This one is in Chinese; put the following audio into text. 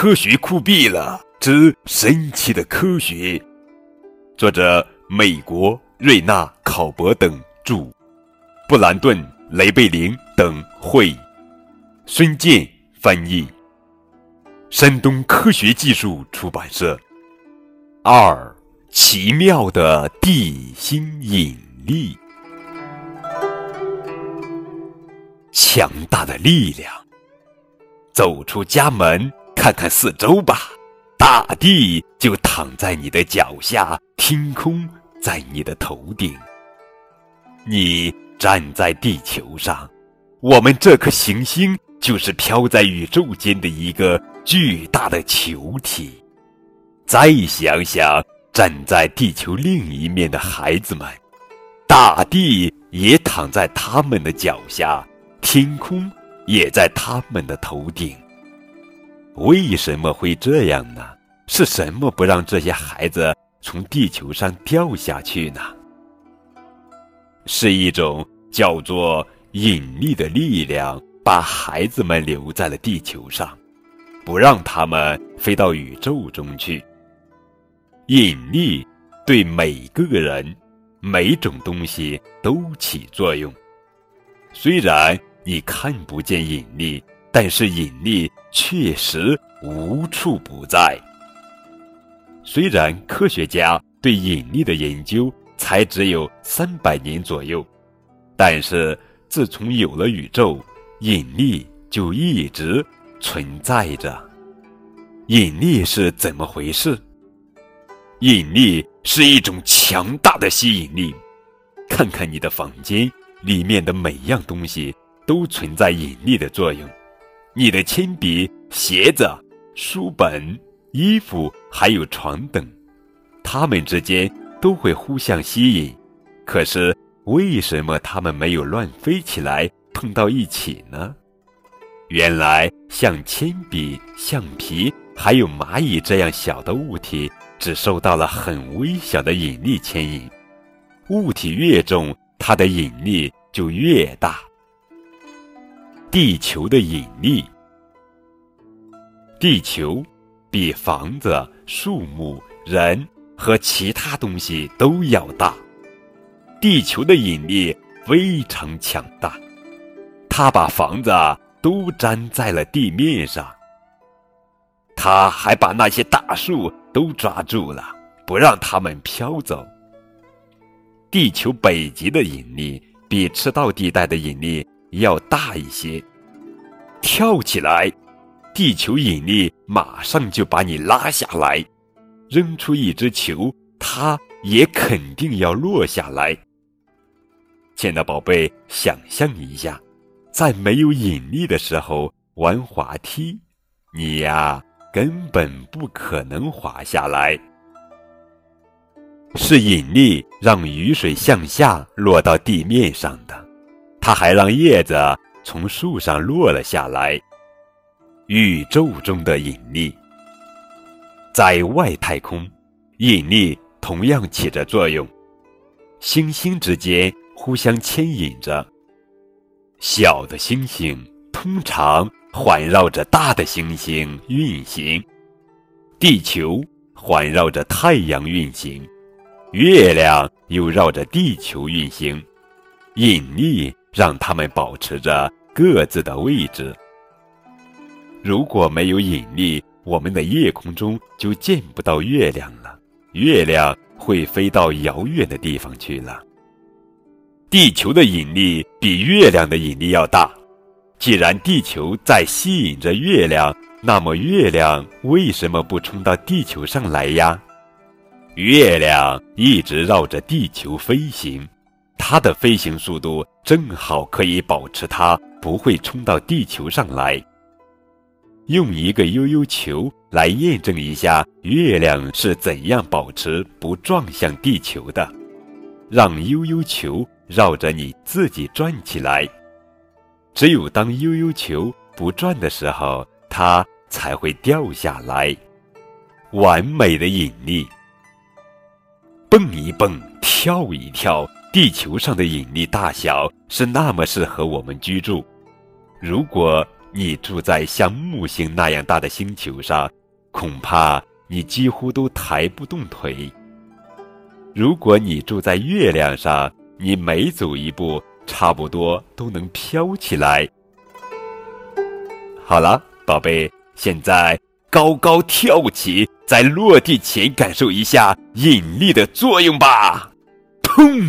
科学酷毙了之神奇的科学》，作者美国瑞纳·考伯等著，布兰顿·雷贝林等绘，孙健翻译，山东科学技术出版社。二，奇妙的地心引力，强大的力量。走出家门。看看四周吧，大地就躺在你的脚下，天空在你的头顶。你站在地球上，我们这颗行星就是飘在宇宙间的一个巨大的球体。再想想，站在地球另一面的孩子们，大地也躺在他们的脚下，天空也在他们的头顶。为什么会这样呢？是什么不让这些孩子从地球上掉下去呢？是一种叫做引力的力量，把孩子们留在了地球上，不让他们飞到宇宙中去。引力对每个人、每种东西都起作用。虽然你看不见引力。但是引力确实无处不在。虽然科学家对引力的研究才只有三百年左右，但是自从有了宇宙，引力就一直存在着。引力是怎么回事？引力是一种强大的吸引力。看看你的房间里面的每样东西都存在引力的作用。你的铅笔、鞋子、书本、衣服，还有床等，它们之间都会互相吸引。可是，为什么它们没有乱飞起来碰到一起呢？原来，像铅笔、橡皮，还有蚂蚁这样小的物体，只受到了很微小的引力牵引。物体越重，它的引力就越大。地球的引力，地球比房子、树木、人和其他东西都要大。地球的引力非常强大，它把房子都粘在了地面上。它还把那些大树都抓住了，不让它们飘走。地球北极的引力比赤道地带的引力。要大一些，跳起来，地球引力马上就把你拉下来。扔出一只球，它也肯定要落下来。亲爱的宝贝，想象一下，在没有引力的时候玩滑梯，你呀根本不可能滑下来。是引力让雨水向下落到地面上的。它还让叶子从树上落了下来。宇宙中的引力，在外太空，引力同样起着作用，星星之间互相牵引着。小的星星通常环绕着大的星星运行，地球环绕着太阳运行，月亮又绕着地球运行，引力。让他们保持着各自的位置。如果没有引力，我们的夜空中就见不到月亮了，月亮会飞到遥远的地方去了。地球的引力比月亮的引力要大。既然地球在吸引着月亮，那么月亮为什么不冲到地球上来呀？月亮一直绕着地球飞行。它的飞行速度正好可以保持它不会冲到地球上来。用一个悠悠球来验证一下月亮是怎样保持不撞向地球的。让悠悠球绕着你自己转起来，只有当悠悠球不转的时候，它才会掉下来。完美的引力，蹦一蹦，跳一跳。地球上的引力大小是那么适合我们居住。如果你住在像木星那样大的星球上，恐怕你几乎都抬不动腿。如果你住在月亮上，你每走一步，差不多都能飘起来。好了，宝贝，现在高高跳起，在落地前感受一下引力的作用吧，砰！